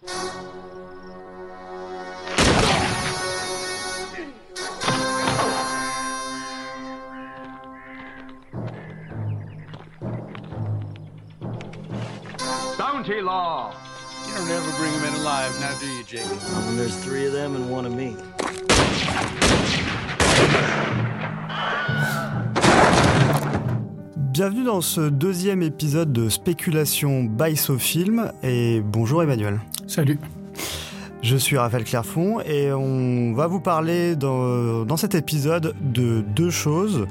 Bounty law. You don't ever bring them in alive, now do you, Jacob? When there's three of them and one of me. Bienvenue dans ce deuxième épisode de Spéculation by SoFilm et bonjour Emmanuel. Salut. Je suis Raphaël Clairfond et on va vous parler dans, cet épisode de deux choses.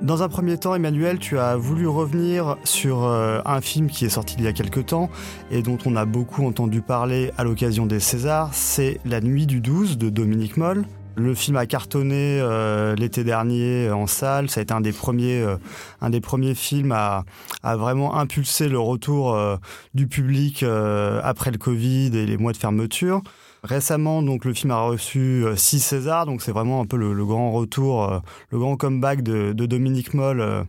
Dans un premier temps, Emmanuel, tu as voulu revenir sur euh, un film qui est sorti il y a quelque temps et dont on a beaucoup entendu parler à l'occasion des Césars, c'est La Nuit du 12 de Dominique Moll. Le film a cartonné euh, l'été dernier en salle. Ça a été un des premiers, euh, un des premiers films à, à vraiment impulser le retour euh, du public euh, après le Covid et les mois de fermeture. Récemment, donc, le film a reçu euh, six Césars, donc c'est vraiment un peu le, le grand retour, euh, le grand comeback de, de Dominique Moll, euh,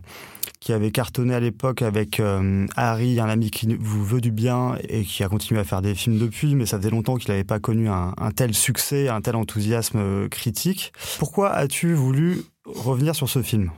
qui avait cartonné à l'époque avec euh, Harry, un ami qui vous veut du bien et qui a continué à faire des films depuis, mais ça faisait longtemps qu'il n'avait pas connu un, un, tel succès, un tel enthousiasme euh, critique. Pourquoi as-tu voulu revenir sur ce film?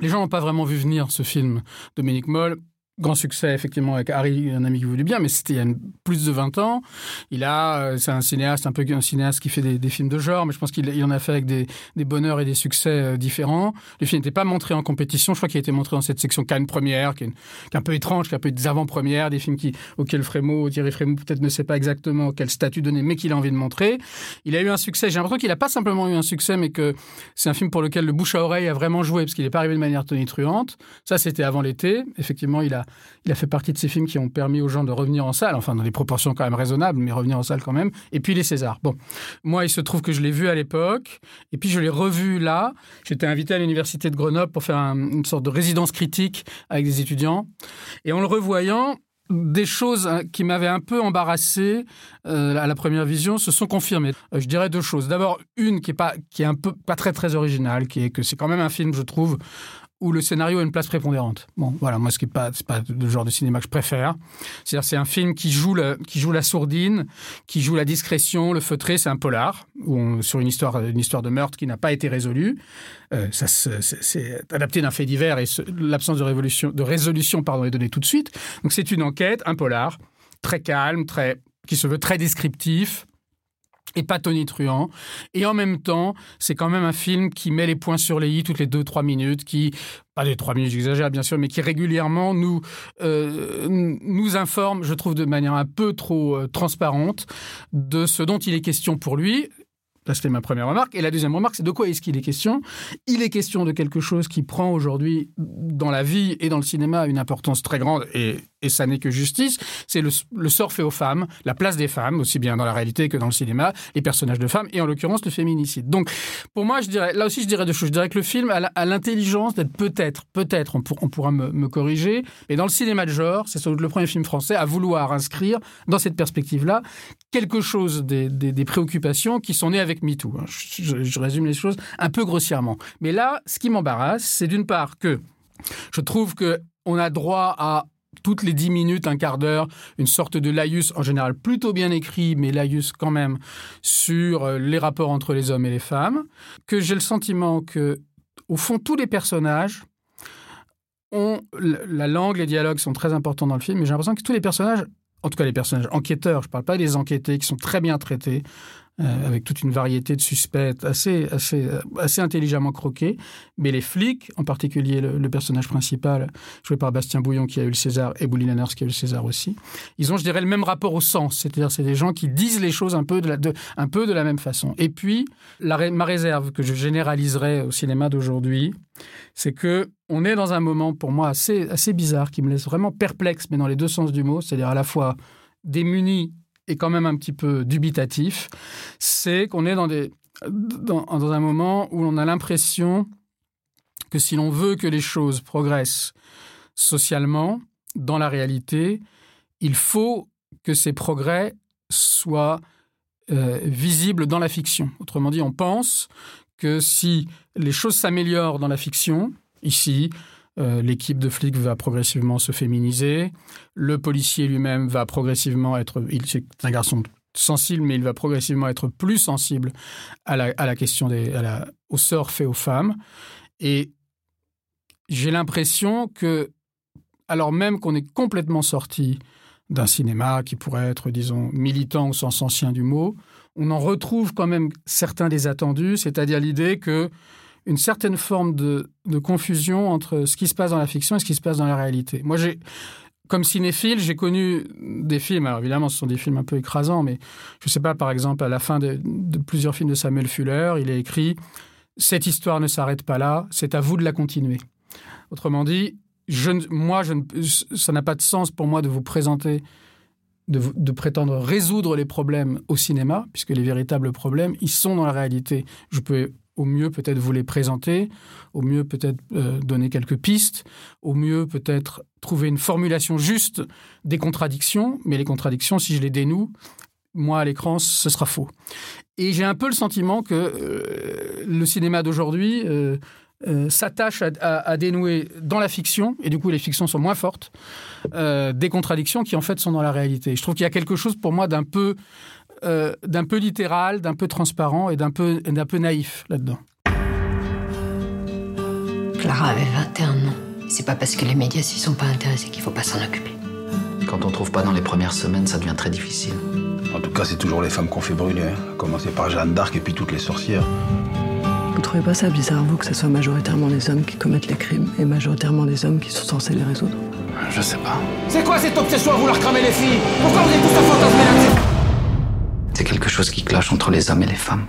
Les gens n'ont pas vraiment vu venir ce film. Dominique Moll, grand succès effectivement avec Harry, un ami qui voulait bien, mais c'était il y a plus de 20 ans. Il a, euh, c'est un cinéaste, un peu un cinéaste qui fait des, films de genre, mais je pense qu'il il en a fait avec des, bonheurs et des succès euh, différents. Le film n'était pas montré en compétition, je crois qu'il a été montré dans cette section Cannes première, qui est, une, un peu étrange, qui est un peu des avant-premières, des films qui, auxquels Frémaux, Thierry Frémaux peut-être ne sait pas exactement quel statut donner, mais qu'il a envie de montrer. Il a eu un succès. J'ai l'impression qu'il n'a pas simplement eu un succès, mais que c'est un film pour lequel le bouche à oreille a vraiment joué, parce qu'il n'est pas arrivé de manière tonitruante. Ça, c'était avant l'été. Effectivement, il a, il a fait partie de ces films qui ont permis aux gens de revenir en salle, enfin dans des proportions quand même raisonnables, mais revenir en salle quand même. Et puis les Césars. Bon, moi, il se trouve que je l'ai vu à l'époque, et puis je l'ai revu là. J'étais invité à l'université de Grenoble pour faire un, une sorte de résidence critique avec des étudiants, et en le revoyant, des choses qui m'avaient un peu embarrassé euh, à la première vision se sont confirmées. Euh, je dirais deux choses. D'abord, une qui est pas qui est un peu pas très très originale, qui est que c'est quand même un film, je trouve, où le scénario a une place prépondérante. Bon, voilà, moi, ce n'est pas, pas le genre de cinéma que je préfère. C'est-à-dire, c'est un film qui joue, le, qui joue la sourdine, qui joue la discrétion, le feutré. C'est un polar où on, sur une histoire, une histoire de meurtre qui n'a pas été résolue. Euh, ça, c'est adapté d'un fait divers et l'absence de, de résolution pardon, est donnée tout de suite. Donc, c'est une enquête, un polar, très calme, très, qui se veut très descriptif et pas tonitruant. Et en même temps, c'est quand même un film qui met les points sur les i toutes les 2-3 minutes, qui, pas les 3 minutes, j'exagère bien sûr, mais qui régulièrement nous, euh, nous informe, je trouve de manière un peu trop euh, transparente, de ce dont il est question pour lui. Là, c'était ma première remarque. Et la deuxième remarque, c'est de quoi est-ce qu'il est question? Il est question de quelque chose qui prend aujourd'hui dans la vie et dans le cinéma une importance très grande, et, et ça n'est que justice, c'est le, sort fait aux femmes, la place des femmes, aussi bien dans la réalité que dans le cinéma, les personnages de femmes, et en l'occurrence le féminicide. Donc, pour moi, je dirais, là aussi, je dirais deux choses. Je dirais que le film a l'intelligence d'être peut-être, peut-être, on, pour, on, pourra me, corriger, mais dans le cinéma de genre, c'est le premier film français à vouloir inscrire dans cette perspective-là quelque chose des, préoccupations qui sont nées avec MeToo. Je, je, je résume les choses un peu grossièrement. Mais là, ce qui m'embarrasse, c'est d'une part que je trouve que on a droit à toutes les dix minutes, un quart d'heure, une sorte de laïus, en général plutôt bien écrit, mais laïus quand même, sur euh, les rapports entre les hommes et les femmes, que j'ai le sentiment que, au fond, tous les personnages ont la langue, les dialogues sont très importants dans le film, mais j'ai l'impression que tous les personnages, en tout cas les personnages enquêteurs, je ne parle pas des enquêtés, qui sont très bien traités, euh, avec toute une variété de suspects assez, assez, assez intelligemment croqués. Mais les flics, en particulier le, personnage principal, joué par Bastien Bouillon, qui a eu le César, et Bouli Lanners, qui a eu le César aussi, ils ont, je dirais, le même rapport au sens. C'est-à-dire, c'est des gens qui disent les choses un peu de la, de, un peu de la même façon. Et puis, ma réserve que je généraliserai au cinéma d'aujourd'hui, c'est que on est dans un moment, pour moi, assez, assez bizarre, qui me laisse vraiment perplexe, mais dans les deux sens du mot, c'est-à-dire à la fois démuni est quand même un petit peu dubitatif, c'est qu'on est dans, un moment où on a l'impression que si l'on veut que les choses progressent socialement, dans la réalité, il faut que ces progrès soient euh, visibles dans la fiction. Autrement dit, on pense que si les choses s'améliorent dans la fiction, ici, Euh, l'équipe de flics va progressivement se féminiser. Le policier lui-même va progressivement être. C'est un garçon sensible, mais il va progressivement être plus sensible à la, à la question des, au sort fait aux femmes. Et j'ai l'impression que, alors même qu'on est complètement sorti d'un cinéma qui pourrait être, disons, militant au sens ancien du mot, on en retrouve quand même certains des attendus, c'est-à-dire l'idée que une certaine forme de, confusion entre ce qui se passe dans la fiction et ce qui se passe dans la réalité. Moi, j'ai, comme cinéphile, j'ai connu des films, alors évidemment ce sont des films un peu écrasants, mais je ne sais pas, par exemple, à la fin de, plusieurs films de Samuel Fuller, il a écrit « Cette histoire ne s'arrête pas là, c'est à vous de la continuer ». Autrement dit, je, moi, je, ça n'a pas de sens pour moi de vous présenter, de, de, prétendre résoudre les problèmes au cinéma, puisque les véritables problèmes, ils sont dans la réalité. Je peux au mieux peut-être vous les présenter, au mieux peut-être euh, donner quelques pistes, au mieux peut-être trouver une formulation juste des contradictions, mais les contradictions, si je les dénoue, moi à l'écran, ce sera faux. Et j'ai un peu le sentiment que euh, le cinéma d'aujourd'hui euh, s'attache à, à, dénouer dans la fiction, et du coup les fictions sont moins fortes, des contradictions qui en fait sont dans la réalité. Je trouve qu'il y a quelque chose pour moi d'un peu, euh, d'un peu littéral, d'un peu transparent et d'un peu, d'un peu naïf là-dedans. Clara avait 21 ans. C'est pas parce que les médias s'y sont pas intéressés qu'il faut pas s'en occuper. Quand on trouve pas dans les premières semaines, ça devient très difficile. En tout cas, c'est toujours les femmes qu'on fait brûler. Hein. Commencer par Jeanne d'Arc et puis toutes les sorcières. Vous trouvez pas ça bizarre, vous, que ce soit majoritairement des hommes qui commettent les crimes et majoritairement des hommes qui sont censés les résoudre? Je sais pas. C'est quoi cette obsession à vouloir cramer les filles? Pourquoi vous êtes tous à fantasmer là-dessus C'est quelque chose qui cloche entre les hommes et les femmes.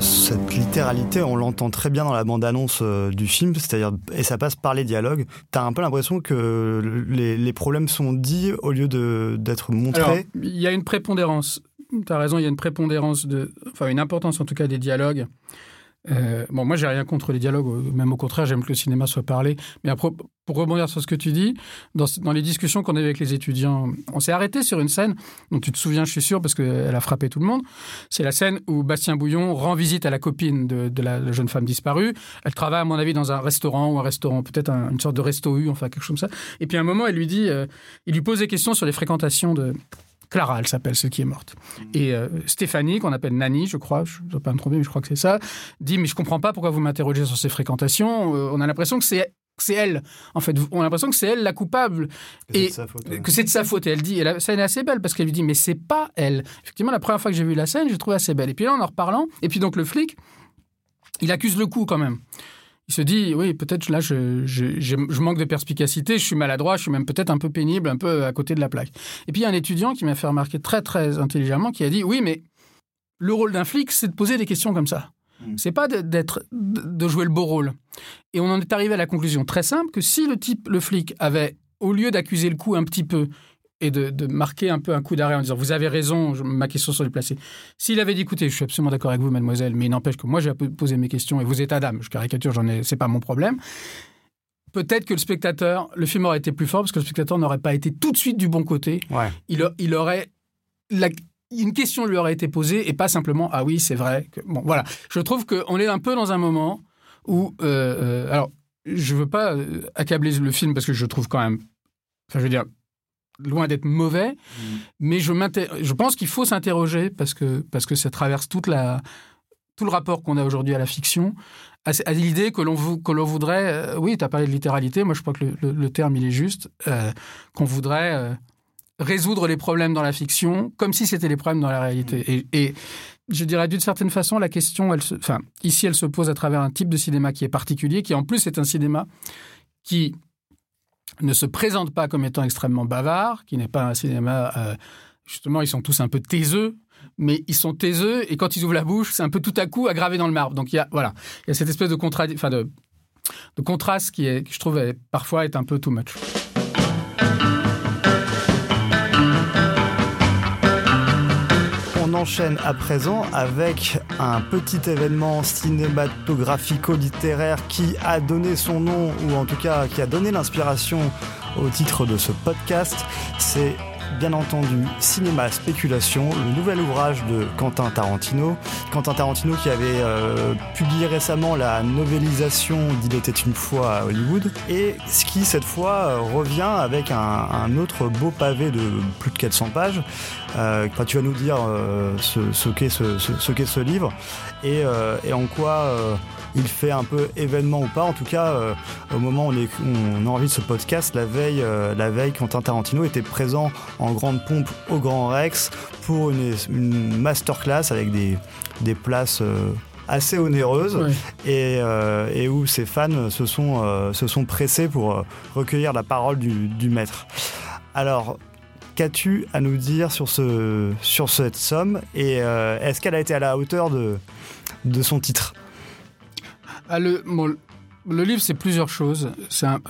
Cette littéralité, on l'entend très bien dans la bande-annonce euh, du film, c'est-à-dire et ça passe par les dialogues. T'as un peu l'impression que les, les, problèmes sont dits au lieu d'être montrés. Il y a une prépondérance tu as raison, il y a une prépondérance, de, enfin une importance en tout cas des dialogues. Euh, bon, moi, j'ai rien contre les dialogues, même au contraire, j'aime que le cinéma soit parlé. Mais pour rebondir sur ce que tu dis, dans, les discussions qu'on a avec les étudiants, on s'est arrêté sur une scène dont tu te souviens, je suis sûr, parce qu'elle a frappé tout le monde. C'est la scène où Bastien Bouillon rend visite à la copine de, la, jeune femme disparue. Elle travaille, à mon avis, dans un restaurant ou un restaurant, peut-être un, une sorte de resto-u, enfin quelque chose comme ça. Et puis à un moment, elle lui dit, euh, il lui pose des questions sur les fréquentations de, Clara, elle s'appelle, celle qui est morte. Et euh, Stéphanie, qu'on appelle Nani, je crois, je ne dois pas me tromper, mais je crois que c'est ça, dit Mais je ne comprends pas pourquoi vous m'interrogez sur ces fréquentations. Euh, on a l'impression que c'est. C'est elle, en fait. On a l'impression que c'est elle la coupable que et faute, ouais. que c'est de sa faute. Et elle dit, et la scène est assez belle parce qu'elle lui dit, mais c'est pas elle. Effectivement, la première fois que j'ai vu la scène, j'ai trouvé assez belle. Et puis là, en en reparlant, et puis donc le flic, il accuse le coup quand même il se dit oui peut-être là je, je, je, je, manque de perspicacité, je suis maladroit, je suis même peut-être un peu pénible, un peu à côté de la plaque. Et puis il y a un étudiant qui m'a fait remarquer très très intelligemment qui a dit oui mais le rôle d'un flic c'est de poser des questions comme ça. Mmh. C'est pas d'être de jouer le beau rôle. Et on en est arrivé à la conclusion très simple que si le type le flic avait au lieu d'accuser le coup un petit peu et de, de, marquer un peu un coup d'arrêt en disant vous avez raison, ma question sur déplacée. S'il avait dit écoutez, je suis absolument d'accord avec vous, mademoiselle, mais il n'empêche que moi j'ai posé mes questions et vous êtes Adam, je caricature, j'en ai, c'est pas mon problème. Peut-être que le spectateur, le film aurait été plus fort parce que le spectateur n'aurait pas été tout de suite du bon côté. Ouais. Il, il aurait la, une question lui aurait été posée et pas simplement ah oui c'est vrai que bon voilà. Je trouve qu'on est un peu dans un moment où euh, euh, alors je veux pas accabler le film parce que je trouve quand même, enfin je veux dire loin d'être mauvais, mmh. mais je, je pense qu'il faut s'interroger parce que, parce que ça traverse toute la, tout le rapport qu'on a aujourd'hui à la fiction, à, à l'idée que l'on voudrait, euh, oui, tu as parlé de littéralité, moi je crois que le, le, le terme il est juste, euh, qu'on voudrait euh, résoudre les problèmes dans la fiction comme si c'était les problèmes dans la réalité. Mmh. Et, et, je dirais d'une certaine façon, la question, elle se, enfin, ici elle se pose à travers un type de cinéma qui est particulier, qui en plus est un cinéma qui ne se présente pas comme étant extrêmement bavard, qui n'est pas un cinéma. Euh, justement, ils sont tous un peu taiseux, mais ils sont taiseux et quand ils ouvrent la bouche, c'est un peu tout à coup aggravé dans le marbre. Donc il y a voilà, il y a cette espèce de contrat, enfin de, de contraste qui est, je trouve parfois est un peu too much. Enchaîne à présent avec un petit événement cinématographico-littéraire qui a donné son nom, ou en tout cas qui a donné l'inspiration au titre de ce podcast. C'est bien entendu Cinéma Spéculation, le nouvel ouvrage de Quentin Tarantino. Quentin Tarantino qui avait euh, publié récemment la novélisation d'Il était une fois à Hollywood et ce qui cette fois revient avec un, un autre beau pavé de plus de 400 pages. Euh, tu vas nous dire euh, ce, ce qu'est ce, ce, ce ce livre et, euh, et en quoi euh, il fait un peu événement ou pas. En tout cas, euh, au moment où on, est, on enregistre ce podcast, la veille, euh, la veille, Quentin Tarantino était présent en grande pompe au Grand Rex pour une, une masterclass avec des, des places euh, assez onéreuses Ouais. et, euh, et où ses fans se sont, euh, se sont pressés pour euh, recueillir la parole du, du maître. Alors, qu'as-tu à nous dire sur, ce, sur cette somme et euh, est-ce qu'elle a été à la hauteur de, de son titre? Ah, le, livre, c'est plusieurs choses.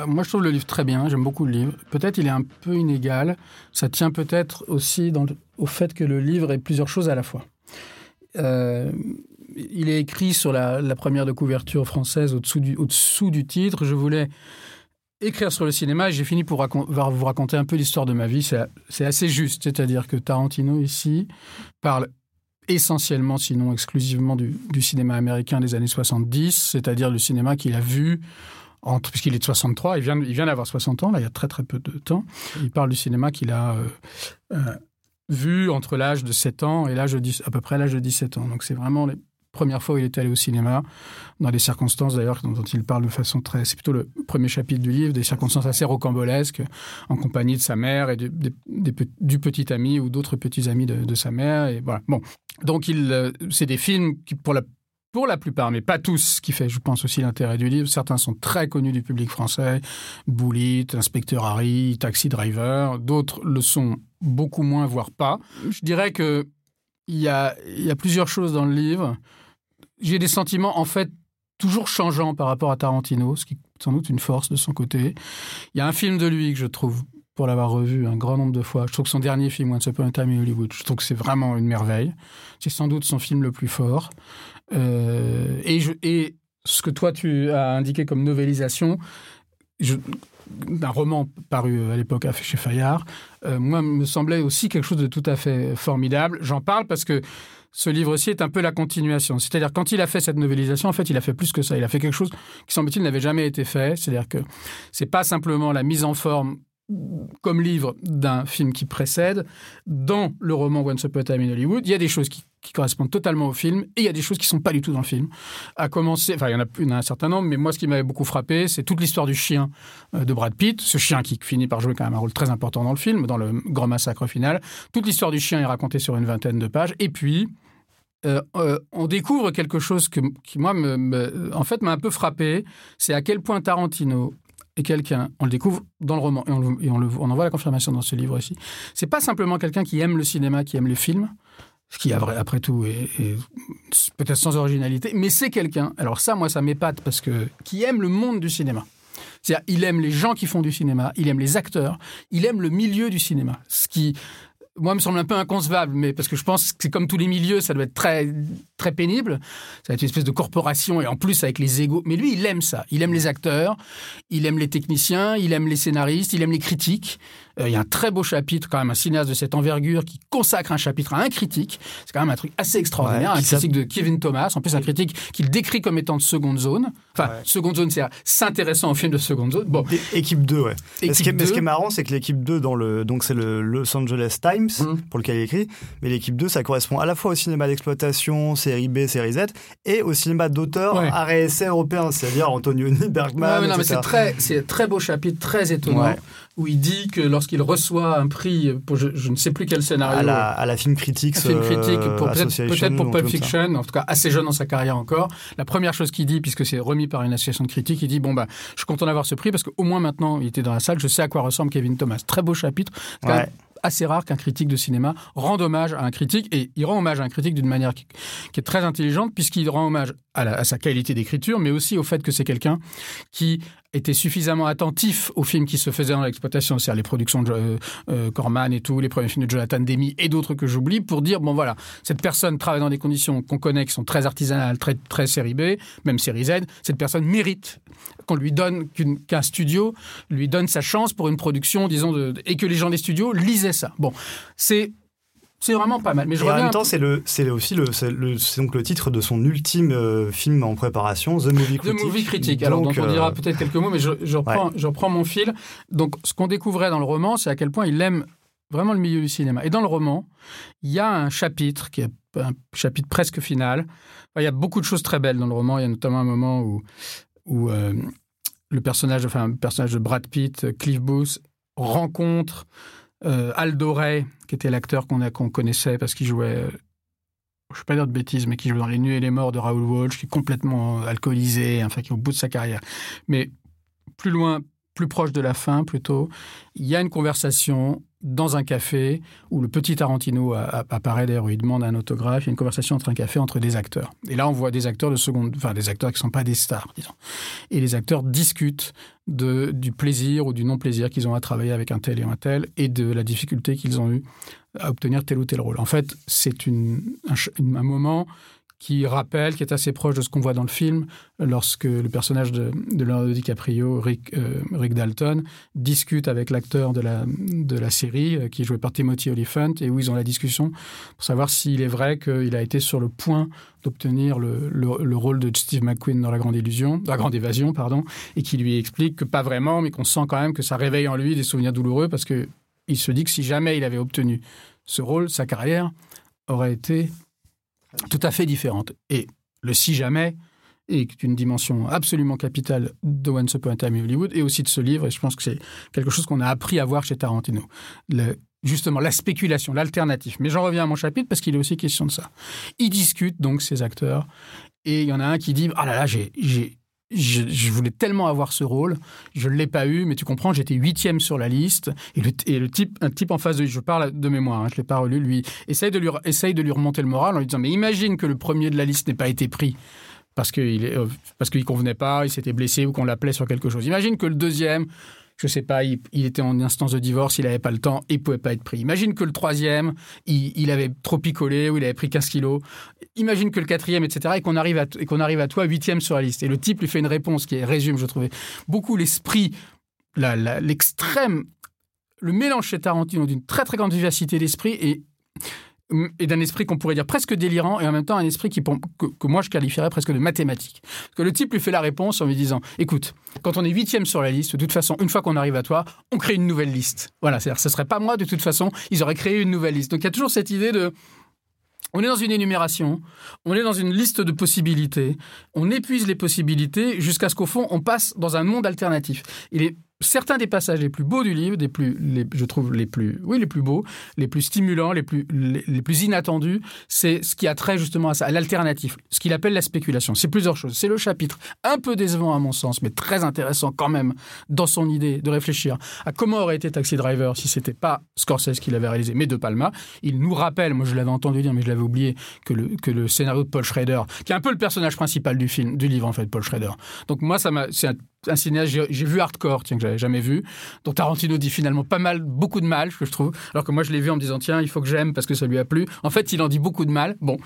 Moi, je trouve le livre très bien. J'aime beaucoup le livre. Peut-être il est un peu inégal. Ça tient peut-être aussi au fait que le livre est plusieurs choses à la fois. Euh, il est écrit sur la, première de couverture française au-dessous du, au-dessous du titre. Je voulais écrire sur le cinéma j'ai fini pour vous raconter un peu l'histoire de ma vie. C'est assez juste. C'est-à-dire que Tarantino, ici, parle essentiellement, sinon exclusivement, du, cinéma américain des années 70, c'est-à-dire le cinéma qu'il a vu, entre, puisqu'il est de 63, il vient, il vient d'avoir 60 ans, il y a très très peu de temps. Il parle du cinéma qu'il a euh, euh, vu entre l'âge de 7 ans et l'âge de 10, à peu près l'âge de 17 ans. Donc c'est vraiment les premières fois où il est allé au cinéma, dans des circonstances d'ailleurs dont, il parle de façon très... C'est plutôt le premier chapitre du livre, des circonstances assez rocambolesques, en compagnie de sa mère et du, petit ami ou d'autres petits amis de, sa mère. Et voilà. Bon, donc il, euh, c'est des films qui, pour la pour la plupart, mais pas tous, qui fait, je pense, aussi l'intérêt du livre. Certains sont très connus du public français, Bullitt, Inspecteur Harry, Taxi Driver. D'autres le sont beaucoup moins, voire pas. Je dirais que il y a, y a plusieurs choses dans le livre. J'ai des sentiments, en fait, toujours changeants par rapport à Tarantino, ce qui est sans doute une force de son côté. Il y a un film de lui que je trouve, pour l'avoir revu un grand nombre de fois, je trouve que son dernier film, Once Upon a Time in Hollywood, je trouve que c'est vraiment une merveille. C'est sans doute son film le plus fort. Euh, et, ce que toi tu as indiqué comme novélisation, d'un roman paru à l'époque chez Fayard, euh, moi me semblait aussi quelque chose de tout à fait formidable. J'en parle parce que ce livre-ci est un peu la continuation. C'est-à-dire quand il a fait cette novélisation, en fait, il a fait plus que ça. Il a fait quelque chose qui semble-t-il n'avait jamais été fait. C'est-à-dire que c'est pas simplement la mise en forme comme livre d'un film qui précède. Dans le roman Once Upon a Time in Hollywood, il y a des choses qui, correspondent totalement au film et il y a des choses qui sont pas du tout dans le film. À commencer, enfin, il y en a, il y en a un certain nombre, mais moi, ce qui m'avait beaucoup frappé, c'est toute l'histoire du chien euh, de Brad Pitt. Ce chien qui finit par jouer quand même un rôle très important dans le film, dans le grand massacre final. Toute l'histoire du chien est racontée sur une vingtaine de pages. Et puis, euh, euh, on découvre quelque chose qui, moi, me, en fait, m'a un peu frappé. C'est à quel point Tarantino est quelqu'un, on le découvre dans le roman, et on, en voit la confirmation dans ce livre aussi. C'est pas simplement quelqu'un qui aime le cinéma, qui aime les films, ce qui, après après tout, est, est peut-être sans originalité, mais c'est quelqu'un, alors ça, moi, ça m'épate, parce que, qui aime le monde du cinéma. C'est-à-dire, il aime les gens qui font du cinéma, il aime les acteurs, il aime le milieu du cinéma. Ce qui, moi, me semble un peu inconcevable, mais parce que je pense que c'est comme tous les milieux, ça doit être très, très pénible. Ça va être une espèce de corporation et en plus avec les égaux. Mais lui, il aime ça. Il aime les acteurs, il aime les techniciens, il aime les scénaristes, il aime les critiques. Euh, il y a un très beau chapitre, quand même, un cinéaste de cette envergure qui consacre un chapitre à un critique. C'est quand même un truc assez extraordinaire. Ouais, un critique de Kevin Thomas, en plus un critique qu'il décrit comme étant de seconde zone. Enfin, Ouais. seconde zone, c'est s'intéressant au film de seconde zone. Bon, É- Équipe 2, ouais. Et ce, qui est, Équipe ce qui est 2. marrant, c'est que l'équipe 2, dans le, donc c'est le Los Angeles Times, Mhm. pour lequel il écrit, mais l'équipe 2, ça correspond à la fois au cinéma d'exploitation, série B, série Z, et au cinéma d'auteur Ouais. essai européen, c'est-à-dire Antonioni, Bergman, Ouais, c'est très, très beau chapitre, très étonnant. Où il dit que lorsqu'il reçoit un prix pour je, je ne sais plus quel scénario, à la, à la Film Critics film critique, euh, pour peut-être peut-être pour Pulp. Fiction, en tout cas assez jeune dans sa carrière encore. La première chose qu'il dit, puisque c'est remis par une association de critiques, il dit bon bah je suis content d'avoir ce prix parce qu'au moins maintenant il était dans la salle, je sais à quoi ressemble Kevin Thomas. Très beau chapitre. Assez rare qu'un critique de cinéma rende hommage à un critique et il rend hommage à un critique d'une manière qui, qui est très intelligente puisqu'il rend hommage à, la- à sa qualité d'écriture mais aussi au fait que c'est quelqu'un qui était suffisamment attentif aux films qui se faisaient dans l'exploitation, c'est-à-dire les productions de euh, euh, Corman et tout, les premiers films de Jonathan Demi et d'autres que j'oublie, pour dire bon voilà, cette personne travaille dans des conditions qu'on connaît, qui sont très artisanales, très très série B, même série Z. Cette personne mérite qu'on lui donne qu'un studio lui donne sa chance pour une production, disons, et que les gens des studios lisaient ça. Bon, c'est c'est vraiment pas mal. Mais je Et en même temps, c'est le, c'est aussi le, c'est donc le titre de son ultime euh, film en préparation, The Movie The Critic. Movie Critique. Alors, Donc, on dira euh, peut-être quelques mots, mais je, je reprends, je reprends mon fil. Donc, ce qu'on découvrait dans le roman, c'est à quel point il aime vraiment le milieu du cinéma. Et dans le roman, il y a un chapitre qui est un chapitre presque final. Il y a beaucoup de choses très belles dans le roman. Il y a notamment un moment où, où euh, le personnage, enfin, le personnage de Brad Pitt, Cliff Booth, rencontre euh, Aldo qui était l'acteur qu'on connaissait parce qu'il jouait euh, je ne vais pas dire de bêtises, mais qui joue dans Les Nuits et les Morts de Raoul Walsh, qui est complètement euh, alcoolisé, enfin qui est au bout de sa carrière. Mais plus loin, plus proche de la fin plutôt, il y a une conversation dans un café où le petit Tarantino apparaît d'ailleurs, où il demande un autographe, il y a une conversation entre un café entre des acteurs. Et là, on voit des acteurs de seconde, enfin des acteurs qui ne sont pas des stars, disons. Et les acteurs discutent du plaisir ou du non-plaisir qu'ils ont à travailler avec un tel et un tel, et de la difficulté qu'ils ont eu à obtenir tel ou tel rôle. En fait, c'est un, un moment qui rappelle, qui est assez proche de ce qu'on voit dans le film, lorsque le personnage de, de Leonardo DiCaprio, Rick, euh, Dalton, discute avec l'acteur de la, série, euh, qui est joué par Timothy Olyphant, et où ils ont la discussion pour savoir s'il est vrai qu'il a été sur le point d'obtenir le, le- le rôle de Steve McQueen dans La Grande Illusion, La Grande Évasion, pardon, et qui lui explique que pas vraiment, mais qu'on sent quand même que ça réveille en lui des souvenirs douloureux, parce que il se dit que si jamais il avait obtenu ce rôle, sa carrière aurait été tout à fait différente. Et le si jamais est une dimension absolument capitale de Once Upon a Time Hollywood et aussi de ce livre, et je pense que c'est quelque chose qu'on a appris à voir chez Tarantino. Justement, la spéculation, l'alternative. Mais j'en reviens à mon chapitre parce qu'il est aussi question de ça. Ils discutent donc, ces acteurs, et il y en a un qui dit « Ah là là, j'ai... je, voulais tellement avoir ce rôle, je ne l'ai pas eu, mais tu comprends, j'étais huitième sur la liste. Et le, type, un type en face de lui, je parle de mémoire, hein, je ne l'ai pas relu, lui, essaye de lui, essaye de lui remonter le moral en lui disant Mais imagine que le premier de la liste n'ait pas été pris parce euh, qu'il convenait pas, il s'était blessé ou qu'on l'appelait sur quelque chose. Imagine que le deuxième, je sais pas, il, était en instance de divorce, il n'avait pas le temps, il pouvait pas être pris. Imagine que le troisième, il, il avait trop picolé ou il avait pris 15 kilos. Imagine que le quatrième, etc., et qu'on arrive à, et qu'on arrive à toi huitième sur la liste. Et le type lui fait une réponse qui résume, je trouvais, beaucoup l'esprit, l'extrême, le mélange chez Tarantino d'une très très grande vivacité d'esprit et et d'un esprit qu'on pourrait dire presque délirant et en même temps un esprit qui, que, moi je qualifierais presque de mathématique. Que le type lui fait la réponse en lui disant écoute, quand on est huitième sur la liste, de toute façon, une fois qu'on arrive à toi, on crée une nouvelle liste. Voilà, c'est-à-dire ce serait pas moi de toute façon, ils auraient créé une nouvelle liste. Donc il y a toujours cette idée de on est dans une énumération, on est dans une liste de possibilités, on épuise les possibilités jusqu'à ce qu'au fond, on passe dans un monde alternatif. Il est certains des passages les plus beaux du livre, des plus, les- je trouve les plus, oui, les plus beaux, les plus stimulants, les plus, les, plus inattendus, c'est ce qui a trait justement à ça, à l'alternative, ce qu'il appelle la spéculation. C'est plusieurs choses. C'est le chapitre un peu décevant à mon sens, mais très intéressant quand même dans son idée de réfléchir à comment aurait été Taxi Driver si c'était pas Scorsese qui l'avait réalisé, mais De Palma. Il nous rappelle, moi je l'avais entendu dire, mais je l'avais oublié, que le, que le scénario de Paul Schrader, qui est un peu le personnage principal du film, du livre en fait, Paul Schrader. Donc moi, ça m'a, c'est un, un cinéaste, j'ai, vu Hardcore, tiens, que j'avais jamais vu, dont Tarantino dit finalement pas mal, beaucoup de mal, que je trouve, alors que moi je l'ai vu en me disant, tiens, il faut que j'aime parce que ça lui a plu. En fait, il en dit beaucoup de mal. Bon,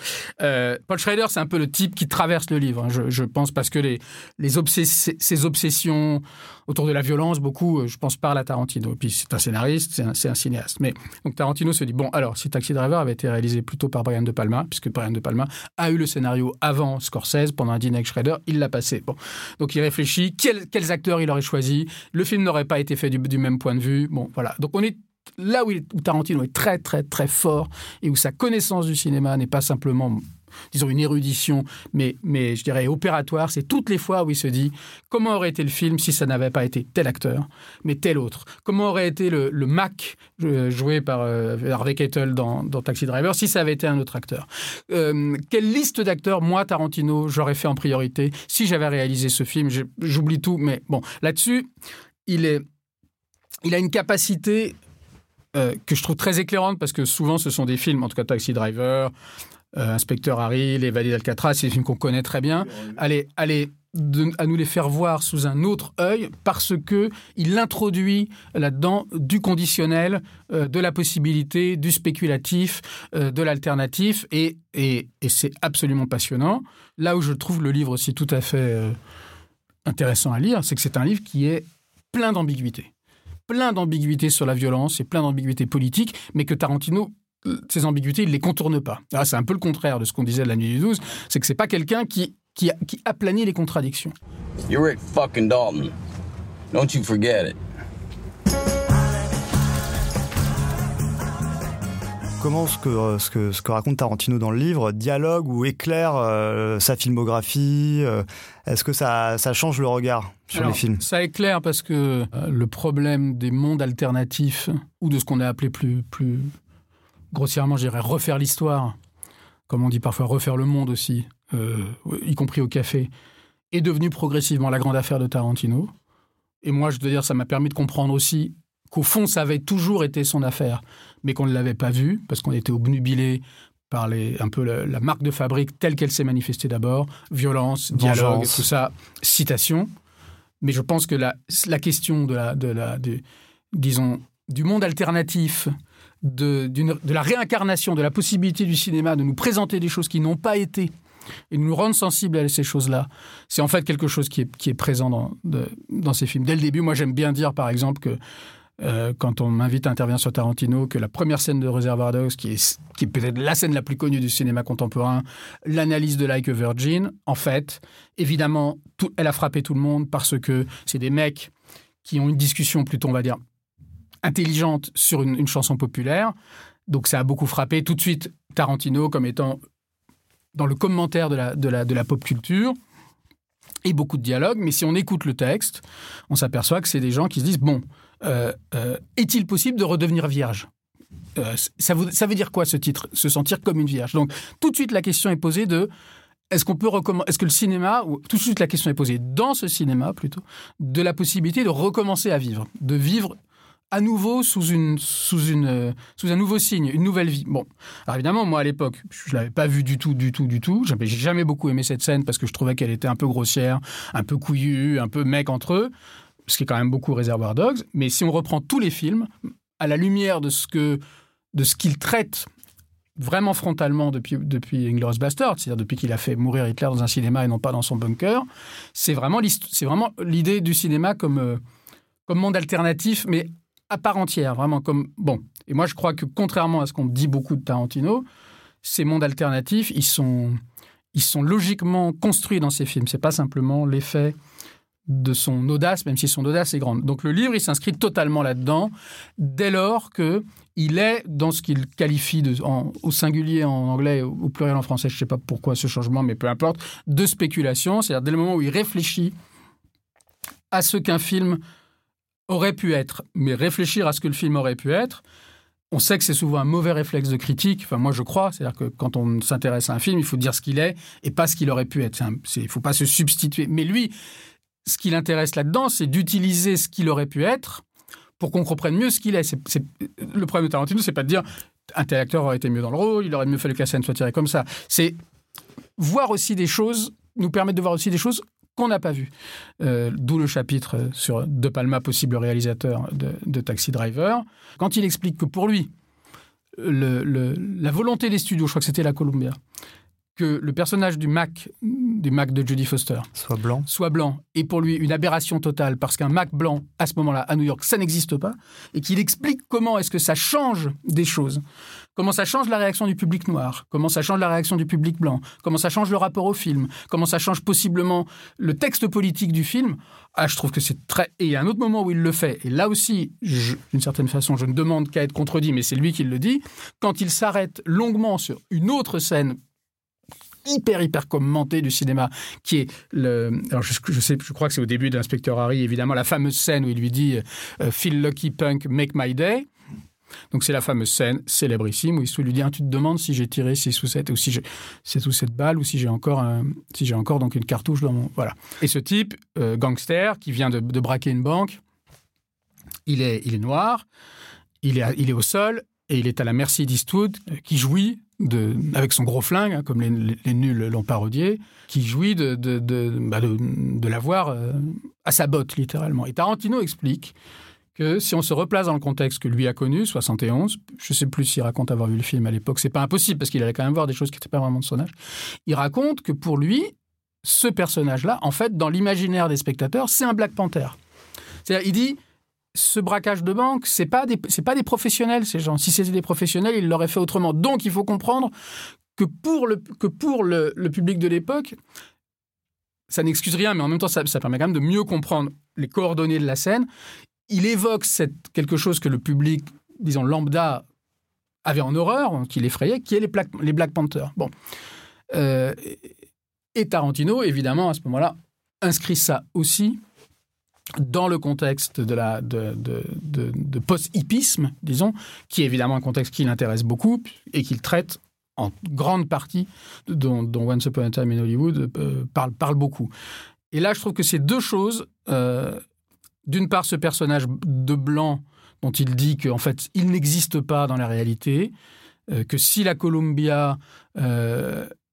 euh, Paul Schrader, c'est un peu le type qui traverse le livre, hein, je, pense, parce que les, les obsess- ses obsessions autour de la violence, beaucoup, euh, je pense, parlent à Tarantino. Et puis c'est un scénariste, c'est un, un cinéaste. Mais donc Tarantino se dit, bon, alors, si Taxi Driver avait été réalisé plutôt par Brian De Palma, puisque Brian De Palma a eu le scénario avant Scorsese, pendant un dîner avec Schrader, il l'a passé. Bon. Donc il réfléchit, quels, quels acteurs il aurait choisi, le film n'aurait pas été fait du, même point de vue. Bon, voilà. Donc on est là où, où Tarantino est très, très, très fort et où sa connaissance du cinéma n'est pas simplement disons une érudition, mais, mais je dirais opératoire, c'est toutes les fois où il se dit comment aurait été le film si ça n'avait pas été tel acteur, mais tel autre? Comment aurait été le, Mac euh, joué par euh, Harvey Keitel dans, Taxi Driver si ça avait été un autre acteur? Euh, Quelle liste d'acteurs, moi, Tarantino, j'aurais fait en priorité si j'avais réalisé ce film? J'oublie tout, mais bon, là-dessus, il est... Il a une capacité que je trouve très éclairante parce que souvent ce sont des films, en tout cas Taxi Driver, euh, Inspecteur Harry, Les Vallées d'Alcatraz, c'est des films qu'on connaît très bien. Allez, allez à nous les faire voir sous un autre œil parce que il introduit là-dedans du conditionnel, euh, de la possibilité, du spéculatif, euh, de l'alternatif et, et, c'est absolument passionnant. Là où je trouve le livre aussi tout à fait intéressant à lire, c'est que c'est un livre qui est plein d'ambiguïté. Plein d'ambiguïté sur la violence et plein d'ambiguïté politique, mais que Tarantino, ces ambiguïtés, il les contourne pas. Ah, c'est un peu le contraire de ce qu'on disait de la nuit du 12, c'est que c'est pas quelqu'un qui, qui, qui aplanit les contradictions. You're Rick fucking Dalton. Don't you forget it. Comment ce que, euh, ce, que, ce que raconte Tarantino dans le livre dialogue ou éclaire euh, sa filmographie euh, Est-ce que ça, ça change le regard sur Alors, les films? Ça éclaire parce que euh, le problème des mondes alternatifs, ou de ce qu'on a appelé plus, plus grossièrement, je dirais, refaire l'histoire, comme on dit parfois, refaire le monde aussi, euh, y compris au café, est devenu progressivement la grande affaire de Tarantino. Et moi, je dois dire, ça m'a permis de comprendre aussi qu'au fond, ça avait toujours été son affaire, mais qu'on ne l'avait pas vu, parce qu'on était obnubilé par les, un peu la, la marque de fabrique telle qu'elle s'est manifestée d'abord, violence, dialogue, Vengeance. tout ça, citation. Mais je pense que la, la question de la, de la, du- disons, du monde alternatif, de, la réincarnation, de la possibilité du cinéma de nous présenter des choses qui n'ont pas été et de nous rendre sensibles à ces choses-là, c'est en fait quelque chose qui est, présent dans, ces films. Dès le début, moi j'aime bien dire par exemple que euh, quand on m'invite à intervenir sur Tarantino, que la première scène de Reservoir Dogs, qui est, peut-être la scène la plus connue du cinéma contemporain, l'analyse de Like a Virgin, en fait, évidemment, elle a frappé tout le monde parce que c'est des mecs qui ont une discussion plutôt, on va dire, intelligente sur une, chanson populaire. Donc ça a beaucoup frappé tout de suite Tarantino comme étant dans le commentaire de la, de la, de la pop culture et beaucoup de dialogue. Mais si on écoute le texte, on s'aperçoit que c'est des gens qui se disent bon, euh, euh, est-il possible de redevenir vierge? Euh, ça, veut, ça veut dire quoi ce titre? Se sentir comme une vierge? Donc tout de suite la question est posée de est-ce qu'on peut recommencer Est-ce que le cinéma, ou tout de suite la question est posée dans ce cinéma plutôt, de la possibilité de recommencer à vivre, de vivre à nouveau sous une sous une euh, sous un nouveau signe, une nouvelle vie. Bon, alors évidemment moi à l'époque, je l'avais pas vu du tout, du tout, du tout. J'ai jamais beaucoup aimé cette scène parce que je trouvais qu'elle était un peu grossière, un peu couillue, un peu mec entre eux, ce qui est quand même beaucoup Réservoir Dogs. Mais si on reprend tous les films à la lumière de ce que de ce qu'ils traitent vraiment frontalement depuis, depuis Inglourious Bastard, c'est-à-dire depuis qu'il a fait mourir Hitler dans un cinéma et non pas dans son bunker, c'est vraiment l'hist- c'est vraiment l'idée du cinéma comme, euh, comme monde alternatif, mais à part entière, vraiment comme... Bon, et moi je crois que contrairement à ce qu'on dit beaucoup de Tarantino, ces mondes alternatifs, ils sont, ils sont logiquement construits dans ces films. C'est pas simplement l'effet de son audace, même si son audace est grande. Donc le livre, il s'inscrit totalement là-dedans, dès lors que il est dans ce qu'il qualifie de, au singulier en anglais, au, au pluriel en français, je ne sais pas pourquoi ce changement, mais peu importe, de spéculation, c'est-à-dire dès le moment où il réfléchit à ce qu'un film aurait pu être, mais réfléchir à ce que le film aurait pu être, on sait que c'est souvent un mauvais réflexe de critique. Enfin, moi, je crois. C'est-à-dire que quand on s'intéresse à un film, il faut dire ce qu'il est et pas ce qu'il aurait pu être. Il ne faut pas se substituer. Mais lui, ce qui l'intéresse là-dedans, c'est d'utiliser ce qu'il aurait pu être pour qu'on comprenne mieux ce qu'il est. C'est- Le problème de Tarantino, c'est pas de dire un tel acteur aurait été mieux dans le rôle, il aurait mieux fallu que la scène soit tirée comme ça. C'est voir aussi des choses, nous permettre de voir aussi des choses qu'on n'a pas vues. Euh, D'où le chapitre sur De Palma, possible réalisateur de, Taxi Driver. Quand il explique que pour lui, la volonté des studios, je crois que c'était la Columbia, que le personnage du Mac, du Mac de Judy Foster, Soit blanc. soit blanc est pour lui une aberration totale parce qu'un Mac blanc à ce moment-là à New York ça n'existe pas et qu'il explique comment est-ce que ça change des choses. Comment ça change la réaction du public noir comment ça change la réaction du public blanc comment ça change le rapport au film comment ça change possiblement le texte politique du film. Ah je trouve que c'est très et il y a un autre moment où il le fait et là aussi d'une certaine façon je ne demande qu'à être contredit mais c'est lui qui le dit. Quand il s'arrête longuement sur une autre scène hyper hyper commenté du cinéma qui est le alors je, je sais je crois que c'est au début d'Inspecteur Harry évidemment la fameuse scène où il lui dit euh, Feel lucky punk make my day. Donc c'est la fameuse scène célébrissime où il lui dit Ah, tu te demandes si j'ai tiré 6 ou 7 ou si j'ai 7 ou 7 balles ou si j'ai encore un- si j'ai encore donc une cartouche dans mon voilà. Et ce type euh, gangster qui vient de, de braquer une banque il est il est noir il est, il est au sol et il est à la merci d'Eastwood, qui jouit, de, avec son gros flingue, hein, comme les, nuls l'ont parodié, qui jouit de, de, de, bah, l'avoir euh, à sa botte, littéralement. Et Tarantino explique que si on se replace dans le contexte que lui a connu, 71, je ne sais plus s'il raconte avoir vu le film à l'époque, c'est pas impossible, parce qu'il allait quand même voir des choses qui n'étaient pas vraiment de son âge, il raconte que pour lui, ce personnage-là, en fait, dans l'imaginaire des spectateurs, c'est un Black Panther. C'est-à-dire, il dit, ce braquage de banque, c'est pas pas des professionnels, ces gens. Si c'était des professionnels, ils l'auraient fait autrement. Donc, il faut comprendre que pour le, que pour le, public de l'époque, ça n'excuse rien, mais en même temps, ça, ça permet quand même de mieux comprendre les coordonnées de la scène. Il évoque cette, quelque chose que le public, disons, lambda avait en horreur, qui l'effrayait, qui est les, Black- les Black Panthers. Bon. Euh, et Tarantino, évidemment, à ce moment-là, inscrit ça aussi dans le contexte de, la, de, de, post-hippisme, disons, qui est évidemment un contexte qui l'intéresse beaucoup et qu'il traite en grande partie, dont, dont Once Upon a Time in Hollywood euh, parle, parle beaucoup. Et là, je trouve que ces deux choses, euh, d'une part, ce personnage de blanc dont il dit qu'en fait, il n'existe pas dans la réalité, euh, que si la Columbia...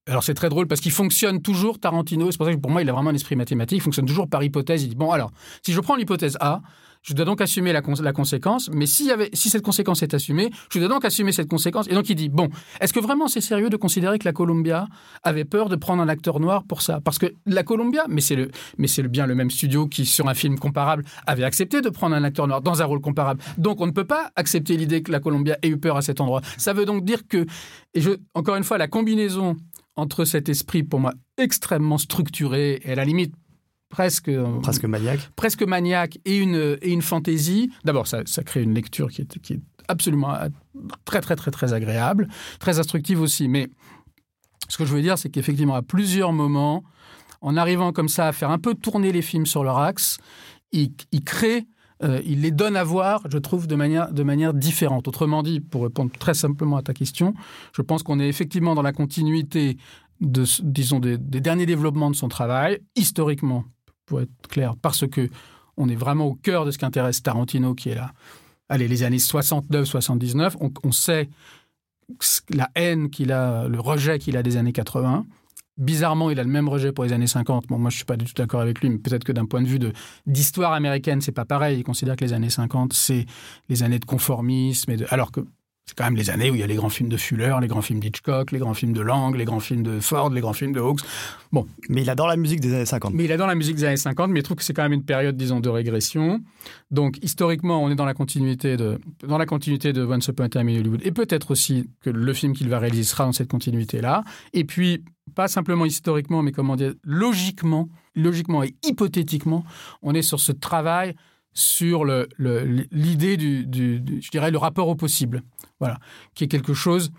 alors c'est très drôle parce qu'il fonctionne toujours, Tarantino, c'est pour ça que pour moi il a vraiment un esprit mathématique, il fonctionne toujours par hypothèse, il dit, bon alors, si je prends l'hypothèse A, je dois donc assumer la, cons- la conséquence, mais s'il y avait, si cette conséquence est assumée, je dois donc assumer cette conséquence. Et donc il dit, bon, est-ce que vraiment c'est sérieux de considérer que la Columbia avait peur de prendre un acteur noir pour ça? Parce que la Columbia, mais c'est bien le même studio qui, sur un film comparable, avait accepté de prendre un acteur noir dans un rôle comparable. Donc on ne peut pas accepter l'idée que la Columbia ait eu peur à cet endroit. Ça veut donc dire que, et je, encore une fois, la combinaison entre cet esprit, pour moi, extrêmement structuré, et à la limite presque, euh, Presque maniaque. presque maniaque, et une, et une fantaisie, d'abord, ça, ça crée une lecture qui est, qui est absolument euh, très, très, très, très agréable, très instructive aussi. Mais ce que je veux dire, c'est qu'effectivement, à plusieurs moments, en arrivant comme ça à faire un peu tourner les films sur leur axe, il, il crée, euh, il les donne à voir, je trouve, de manière, de manière différente. Autrement dit, pour répondre très simplement à ta question, je pense qu'on est effectivement dans la continuité de, disons, des, derniers développements de son travail, historiquement, pour être clair, parce que on est vraiment au cœur de ce qui intéresse Tarantino, qui est là. Allez, les années 69-79, on, on sait la haine qu'il a, le rejet qu'il a des années 80. Bizarrement, il a le même rejet pour les années 50. Bon, moi, je suis pas du tout d'accord avec lui, mais peut-être que d'un point de vue d'histoire américaine, c'est pas pareil. Il considère que les années 50, c'est les années de conformisme, et alors que c'est quand même les années où il y a les grands films de Fuller, les grands films d'Hitchcock, les grands films de Lang, les grands films de Ford, les grands films de Hawks. Bon, Mais il adore la musique des années 50. mais il adore la musique des années 50, mais il trouve que c'est quand même une période, disons, de régression. Donc, historiquement, on est dans la continuité de, dans la continuité de Once Upon a Time in Hollywood. Et peut-être aussi que le film qu'il va réaliser sera dans cette continuité-là. Et puis, pas simplement historiquement, mais comment dire, logiquement, logiquement et hypothétiquement, on est sur ce travail sur l'idée du, je dirais, le rapport au possible. Voilà. Qui est quelque chose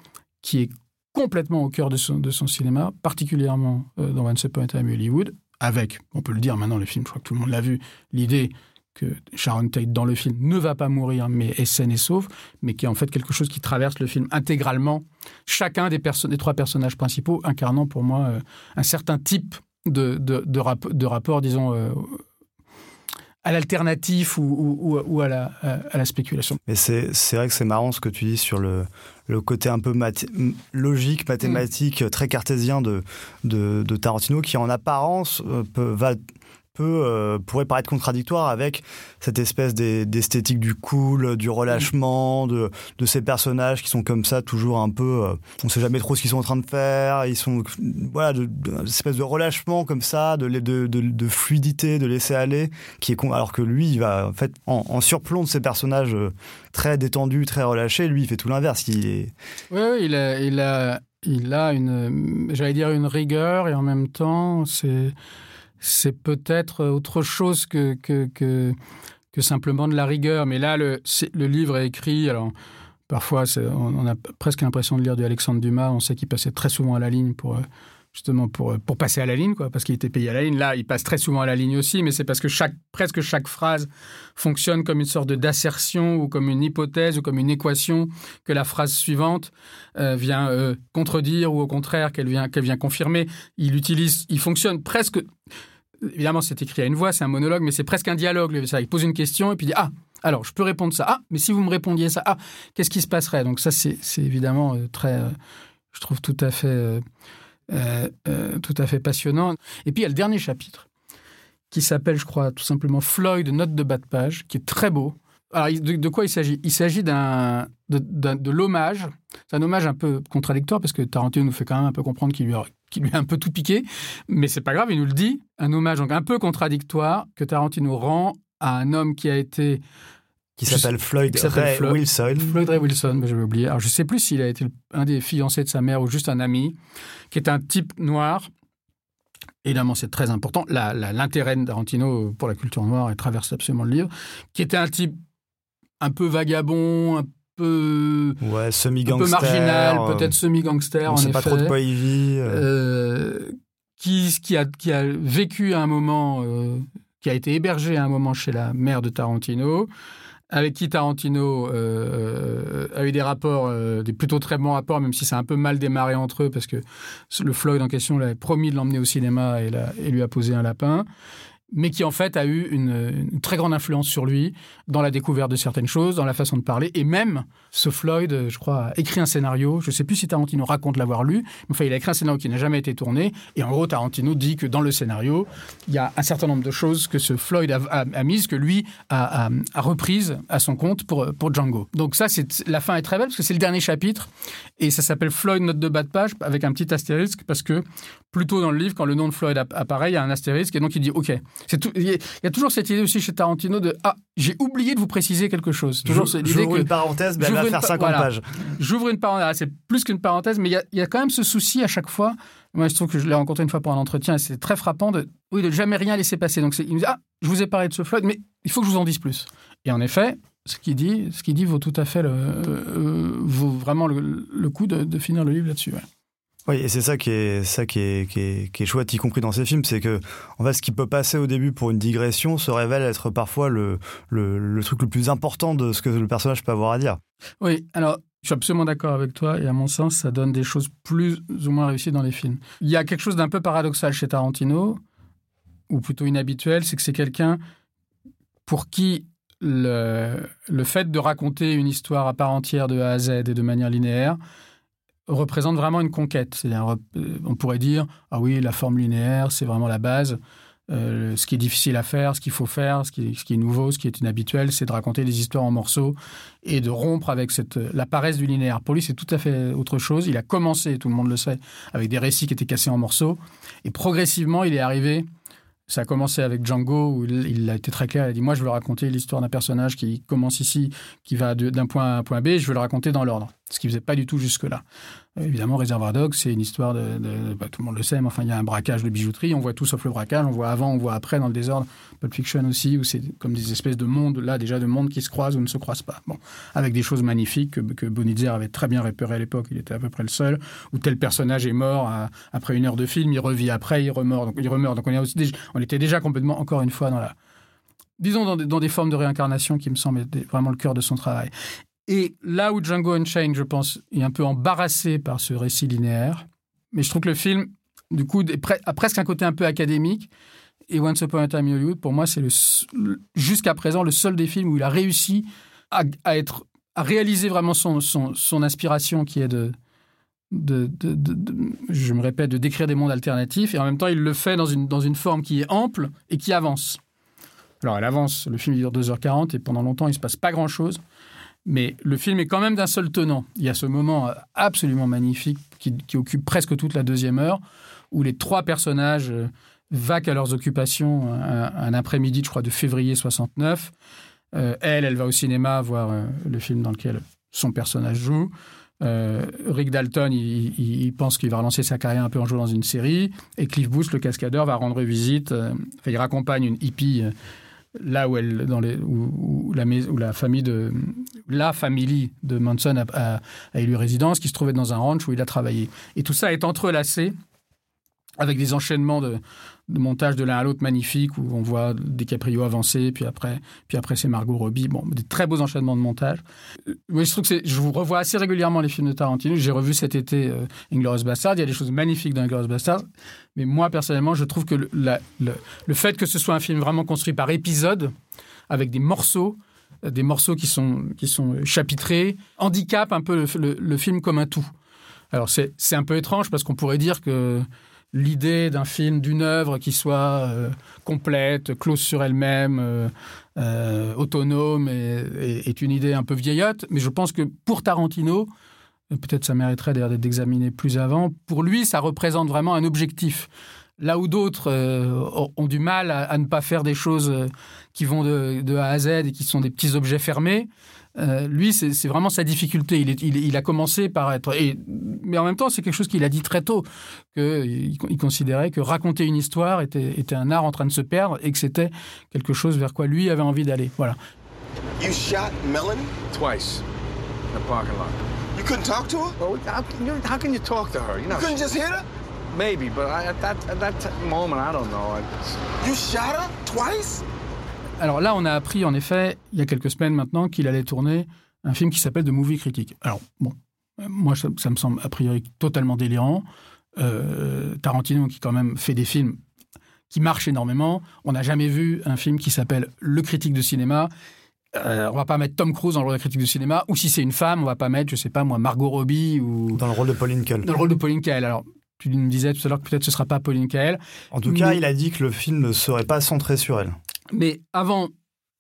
qui est complètement au cœur de son, de son cinéma, particulièrement euh, dans Once Upon a Time Hollywood, avec, on peut le dire maintenant, le film, je crois que tout le monde l'a vu, l'idée que Sharon Tate dans le film ne va pas mourir, mais est saine et sauve, mais qui est en fait quelque chose qui traverse le film intégralement, chacun des, des trois personnages principaux incarnant pour moi euh, un certain type de, de rapport, disons, euh, à l'alternatif ou, ou- ou- ou à, la, à la spéculation. Mais c'est c'est vrai que c'est marrant ce que tu dis sur le, le côté un peu logique, mathématique, très cartésien de, de, de Tarantino, qui en apparence euh, peut, va, peut, euh, pourrait paraître contradictoire avec cette espèce d'es- d'esthétique du cool, du relâchement, de, de ces personnages qui sont comme ça, toujours un peu. euh, on sait jamais trop ce qu'ils sont en train de faire, ils sont. Voilà, de, de- une espèce de relâchement comme ça, de, de, de, de fluidité, de laisser aller, qui est con. Alors que lui, il va, en fait, en, en surplomb de ces personnages euh, très détendus, très relâchés, lui, il fait tout l'inverse. Il est. Oui, oui, il a, il a, il a une, j'allais dire une rigueur et en même temps, c'est, c'est peut-être autre chose que, que, que, simplement de la rigueur. Mais là, le, le livre est écrit, alors parfois on, on a presque l'impression de lire du Alexandre Dumas, on sait qu'il passait très souvent à la ligne pour... Justement pour, euh, pour passer à la ligne, quoi, parce qu'il était payé à la ligne. Là, il passe très souvent à la ligne aussi, mais c'est parce que chaque, presque chaque phrase fonctionne comme une sorte d'assertion ou comme une hypothèse ou comme une équation que la phrase suivante euh, vient euh, contredire ou au contraire qu'elle vient, vient confirmer. Il utilise, il fonctionne presque. Évidemment, c'est écrit à une voix, c'est un monologue, mais c'est presque un dialogue. ça, Il pose une question et puis il dit Ah, Alors, je peux répondre ça. Ah, mais si vous me répondiez ça, ah, qu'est-ce qui se passerait? Donc ça, c'est évidemment très, je trouve tout à fait, tout à fait passionnant. Et puis il y a le dernier chapitre qui s'appelle, je crois, tout simplement Floyd, note de bas de page, qui est très beau. Alors, de, quoi il s'agit? Il s'agit d'un, de, de l'hommage. C'est un hommage un peu contradictoire parce que Tarantino nous fait quand même un peu comprendre qu'il lui a, qu'il lui a un peu tout piqué, mais c'est pas grave, il nous le dit. Un hommage donc un peu contradictoire que Tarantino rend à un homme qui a été qui s'appelle Floyd, Ray Wilson. Floyd Ray Wilson, mais j'avais oublié. Alors je sais plus s'il a été un des fiancés de sa mère ou juste un ami, qui est un type noir. Évidemment, c'est très important. L'intérêt de Tarantino pour la culture noire et traverse absolument le livre, qui était un type un peu vagabond, un peu, ouais, semi un peu marginal, euh, peut-être semi-gangster. On ne sait pas trop de quoi il vit. Euh. Euh, qui, qui, a, qui a vécu à un moment, qui a été hébergé à un moment chez la mère de Tarantino, avec qui Tarantino a eu des rapports, des plutôt très bons rapports, même si c'est un peu mal démarré entre eux, parce que le Floyd en question l'avait promis de l'emmener au cinéma et lui a posé un lapin mais qui en fait a eu une, très grande influence sur lui dans la découverte de certaines choses, dans la façon de parler, et même ce Floyd, je crois, a écrit un scénario, je ne sais plus si Tarantino raconte l'avoir lu, mais enfin il a écrit un scénario qui n'a jamais été tourné, et en gros Tarantino dit que dans le scénario, il y a un certain nombre de choses que ce Floyd a, mises, que lui a, reprises à son compte pour, pour Django. Donc ça, c'est la fin est très belle, parce que c'est le dernier chapitre, et ça s'appelle Floyd, note de bas de page, avec un petit astérisque, parce que plus tôt dans le livre, quand le nom de Floyd apparaît, il y a un astérisque, et donc il dit, OK, il y a toujours cette idée aussi chez Tarantino de ah j'ai oublié de vous préciser quelque chose. Toujours cette idée que une parenthèse, mais elle va faire 50 pages. J'ouvre une parenthèse, ah, c'est plus qu'une parenthèse, mais il y, a, quand même ce souci à chaque fois. Moi, je trouve que je l'ai rencontré une fois pour un entretien et c'est très frappant de oui de jamais rien laisser passer. Donc il me dit ah je vous ai parlé de ce Floyd, mais il faut que je vous en dise plus. Et en effet, ce qu'il dit, ce qu'il dit vaut tout à fait le, euh, vaut vraiment le, coup de, finir le livre là-dessus. Oui, et c'est ça qui est ça qui est, qui est, qui est chouette, y compris dans ces films, c'est que en fait, ce qui peut passer au début pour une digression se révèle être parfois le, le, truc le plus important de ce que le personnage peut avoir à dire. Oui, alors je suis absolument d'accord avec toi et à mon sens, ça donne des choses plus ou moins réussies dans les films. Il y a quelque chose d'un peu paradoxal chez Tarantino, ou plutôt inhabituel, c'est que c'est quelqu'un pour qui le, le fait de raconter une histoire à part entière de A à Z et de manière linéaire représente vraiment une conquête. Euh, on pourrait dire, ah oui, la forme linéaire, c'est vraiment la base. Euh, ce qui est difficile à faire, ce qu'il faut faire, ce qui, est nouveau, ce qui est inhabituel, c'est de raconter des histoires en morceaux et de rompre avec cette, la paresse du linéaire. Pour lui, c'est tout à fait autre chose. Il a commencé, tout le monde le sait, avec des récits qui étaient cassés en morceaux. Et progressivement, il est arrivé ça a commencé avec Django, où il, a été très clair. Il a dit Moi, je veux raconter l'histoire d'un personnage qui commence ici, qui va d'un point A à un point B, je veux le raconter dans l'ordre. Ce qu'il ne faisait pas du tout jusque-là. Évidemment, Réservoir Dogs, c'est une histoire de. Bah, tout le monde le sait, mais enfin, il y a un braquage de bijouterie. On voit tout sauf le braquage. On voit avant, on voit après dans le désordre. Pulp Fiction aussi, où c'est comme des espèces de mondes, là, déjà de mondes qui se croisent ou ne se croisent pas. Bon, avec des choses magnifiques que, que Bonitzer avait très bien repéré à l'époque. Il était à peu près le seul. Où tel personnage est mort après une heure de film, il revit après, il remeurt. Donc, il remeurt. Donc, on, aussi on était déjà complètement, encore une fois, dans la disons, dans des, dans des, formes de réincarnation qui me semblent vraiment le cœur de son travail. Et là où Django Unchained, je pense, est un peu embarrassé par ce récit linéaire, mais je trouve que le film, du coup, a presque un côté un peu académique. Et Once Upon a Time in Hollywood, pour moi, c'est jusqu'à présent le seul des films où il a réussi à, réaliser vraiment son, son, aspiration qui est de, de, je me répète, de décrire des mondes alternatifs. Et en même temps, il le fait dans une, dans une forme qui est ample et qui avance. Alors, elle avance. Le film dure 2h40 et pendant longtemps, il ne se passe pas grand-chose. Mais le film est quand même d'un seul tenant. Il y a ce moment absolument magnifique qui, occupe presque toute la deuxième heure, où les trois personnages euh, vaquent à leurs occupations un, après-midi, je crois, de février 69. Euh, elle, elle va au cinéma voir euh, le film dans lequel son personnage joue. Rick Dalton, il, pense qu'il va relancer sa carrière un peu en jouant dans une série. Et Cliff Booth, le cascadeur, va rendre visite. il raccompagne une hippie là où elle dans les où, la famille de la famille de Manson a, a, élu résidence qui se trouvait dans un ranch où il a travaillé. Et tout ça est entrelacé avec des enchaînements de, de montage de l'un à l'autre magnifiques où on voit DiCaprio avancer, puis après, puis après c'est Margot Robbie. Bon, des très beaux enchaînements de montage. Oui, je trouve que je vous revois assez régulièrement les films de Tarantino. J'ai revu cet été euh, Inglourious Bastard. Il y a des choses magnifiques dans Inglourious Bastard. Mais moi, personnellement, je trouve que le, le, le fait que ce soit un film vraiment construit par épisode, avec des morceaux, des morceaux qui sont, qui sont chapitrés, handicapent un peu le, le film comme un tout. Alors c'est un peu étrange parce qu'on pourrait dire que l'idée d'un film, d'une œuvre qui soit euh, complète, close sur elle-même, euh, euh, autonome, est, une idée un peu vieillotte. Mais je pense que pour Tarantino, peut-être ça mériterait d'ailleurs d'être examiné plus avant, pour lui, ça représente vraiment un objectif. Là où d'autres ont du mal à, ne pas faire des choses qui vont de, de, A à Z et qui sont des petits objets fermés, euh, lui, c'est vraiment sa difficulté. Il, a commencé par être. mais en même temps, c'est quelque chose qu'il a dit très tôt, qu'il il considérait que raconter une histoire était, un art en train de se perdre et que c'était quelque chose vers quoi lui avait envie d'aller. Voilà. You shot Melanie? Twice. In the parking lot. You couldn't talk to her? Well, how, how can you talk to her? You, know, you couldn't just hit her? Maybe, but I, at, that, at that moment, I don't know. I You shot her? Twice? Alors là, on a appris, en effet, il y a quelques semaines maintenant, qu'il allait tourner un film qui s'appelle The Movie Critique. Alors, bon, moi, ça, me semble a priori totalement délirant. Euh, Tarantino, qui quand même fait des films qui marchent énormément, on n'a jamais vu un film qui s'appelle Le Critique de cinéma. Euh, on va pas mettre Tom Cruise dans le rôle de critique de cinéma, ou si c'est une femme, on va pas mettre, je sais pas moi, Margot Robbie ou dans le rôle de Pauline Kael. Dans le rôle de Pauline Kael. Alors, tu me disais tout à l'heure que peut-être ce sera pas Pauline Kael. En tout cas, il a dit que le film ne serait pas centré sur elle. Mais avant,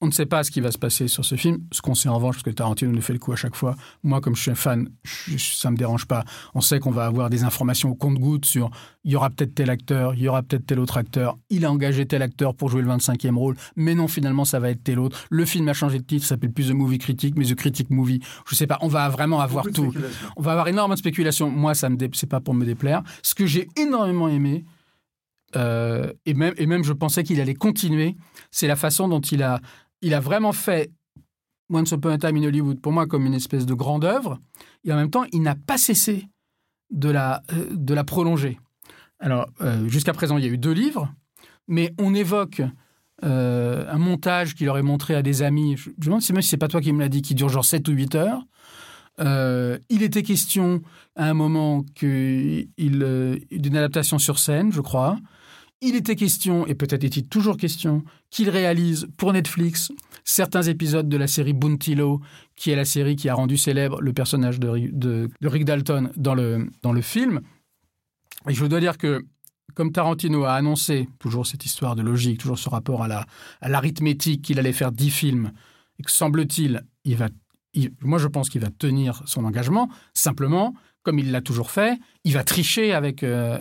on ne sait pas ce qui va se passer sur ce film. Ce qu'on sait en revanche, parce que Tarantino nous fait le coup à chaque fois, moi, comme je suis un fan, ça ne me dérange pas. On sait qu'on va avoir des informations au compte-gouttes sur il y aura peut-être tel acteur, il y aura peut-être tel autre acteur, il a engagé tel acteur pour jouer le 25e rôle, mais non, finalement, ça va être tel autre. Le film a changé de titre, ça s'appelle plus The Movie Critique, mais The Critic Movie. Je ne sais pas, on va vraiment avoir tout. On va avoir énormément de spéculation. Moi, ça me c'est pas pour me déplaire. Ce que j'ai énormément aimé, euh, et, même, et même je pensais qu'il allait continuer, c'est la façon dont il a, il a vraiment fait Once Upon a Time in Hollywood pour moi comme une espèce de grande œuvre, et en même temps, il n'a pas cessé de la, euh, de la prolonger. Alors, euh, jusqu'à présent, il y a eu deux livres, mais on évoque un montage qu'il aurait montré à des amis, je, me demande si c'est pas toi qui me l'as dit, qui dure genre 7 ou 8 heures. il était question à un moment d'une adaptation sur scène, je crois. Il était question, et peut-être est-il toujours question, qu'il réalise pour Netflix certains épisodes de la série Bounty qui est la série qui a rendu célèbre le personnage de, Rick Dalton dans le, dans le film. Et je dois dire que, comme Tarantino a annoncé, toujours cette histoire de logique, toujours ce rapport à, la, l'arithmétique, qu'il allait faire dix films, et que semble-t-il, il va, moi je pense qu'il va tenir son engagement, simplement, comme il l'a toujours fait, il va tricher avec, euh,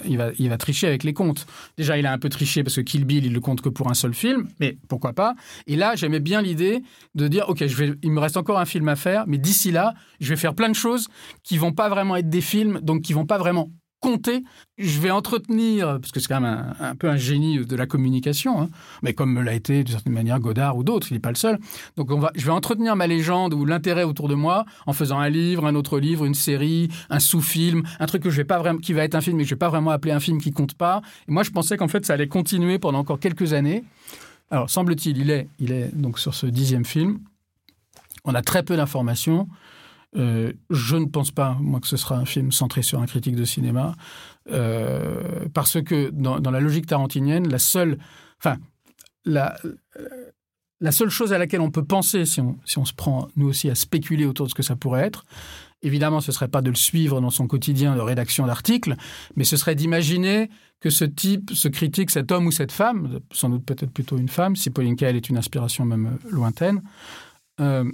les comptes. Déjà, il a un peu triché parce que Kill Bill, il le compte que pour un seul film, mais pourquoi pas Et là, j'aimais bien l'idée de dire, ok, il me reste encore un film à faire, mais d'ici là, je vais faire plein de choses qui vont pas vraiment être des films, donc qui vont pas vraiment compter. Je vais entretenir, parce que c'est quand même un, peu un génie de la communication, hein, mais comme l'a été d'une certaine manière Godard ou d'autres, il n'est pas le seul. Donc on va, je vais entretenir ma légende ou l'intérêt autour de moi en faisant un livre, un autre livre, une série, un sous-film, un truc que je vais pas vraiment, qui va être un film, mais que je vais pas vraiment appeler un film qui compte pas. Et moi, je pensais qu'en fait, ça allait continuer pendant encore quelques années. Alors semble-t-il, il est, il est donc sur ce dixième film. On a très peu d'informations. Euh, je ne pense pas, moi, que ce sera un film centré sur un critique de cinéma, euh, parce que dans, la logique tarantinienne, la seule, enfin, la, seule chose à laquelle on peut penser, si on, se prend nous aussi à spéculer autour de ce que ça pourrait être, évidemment, ce serait pas de le suivre dans son quotidien de rédaction d'articles, mais ce serait d'imaginer que ce type, ce critique, cet homme ou cette femme, sans doute peut-être plutôt une femme, si Pauline Kael est une inspiration même lointaine, euh,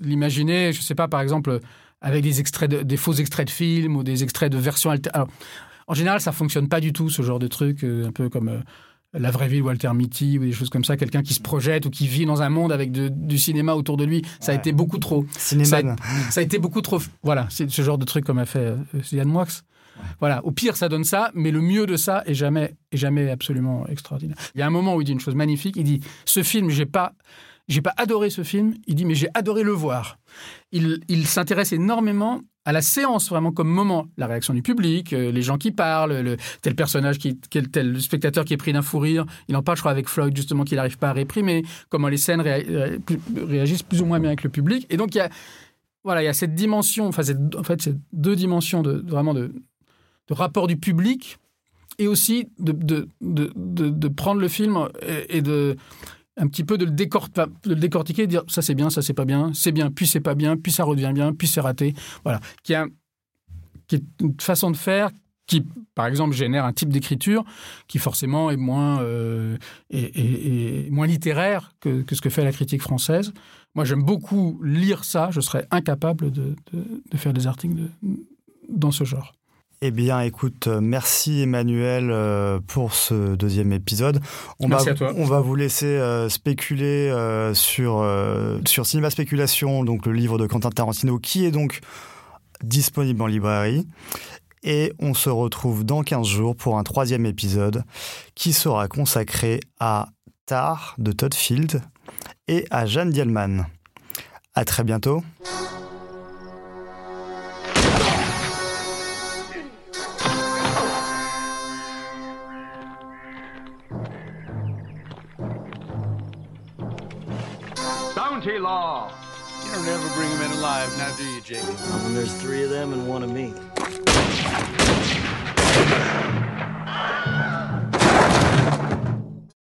l'imaginer, je ne sais pas, par exemple, avec des, extraits des faux extraits de films ou des extraits de versions altérées. En général, ça fonctionne pas du tout, ce genre de truc, euh, un peu comme euh, La vraie vie de Walter Mitty ou des choses comme ça, quelqu'un qui se projette ou qui vit dans un monde avec du cinéma autour de lui. Ça a été beaucoup trop. Cinéma. Ça, a, été beaucoup trop. Voilà, c'est ce genre de truc comme a fait euh, Yann Moix. Voilà, au pire, ça donne ça, mais le mieux de ça est jamais, est jamais absolument extraordinaire. Il y a un moment où il dit une chose magnifique. Il dit Ce film, j'ai pas, j'ai pas adoré ce film. Il dit, mais j'ai adoré le voir. Il, il s'intéresse énormément à la séance, vraiment comme moment. La réaction du public, euh, les gens qui parlent, le, tel personnage, qui, tel spectateur qui est pris d'un fou rire. Il en parle, je crois, avec Floyd, justement, qu'il n'arrive pas à réprimer. Comment les scènes réagissent plus ou moins bien avec le public. Et donc, il y a, voilà, il y a cette dimension, enfin, en fait, ces deux dimensions de, vraiment de, rapport du public et aussi de, de, de prendre le film et, de un petit peu de le, décortiquer, de dire ça c'est bien, ça c'est pas bien, c'est bien, puis c'est pas bien, puis ça redevient bien, puis c'est raté. Voilà. Qui, est une façon de faire qui, par exemple, génère un type d'écriture qui forcément est moins, euh, est- moins littéraire que, ce que fait la critique française. Moi, j'aime beaucoup lire ça. Je serais incapable de, de- faire des articles dans ce genre. Eh bien, écoute, euh, merci Emmanuel euh, pour ce deuxième épisode. On Merci va, à toi. On va vous laisser euh, spéculer euh, sur, euh, sur Cinéma Spéculation, donc le livre de Quentin Tarantino, qui est donc disponible en librairie. Et on se retrouve dans 15 jours pour un troisième épisode qui sera consacré à Tar de Todd Field et à Jeanne Dielman. À très bientôt. County Law. You don't ever bring them in alive, now do you, Jake? When there's three of them and one of me.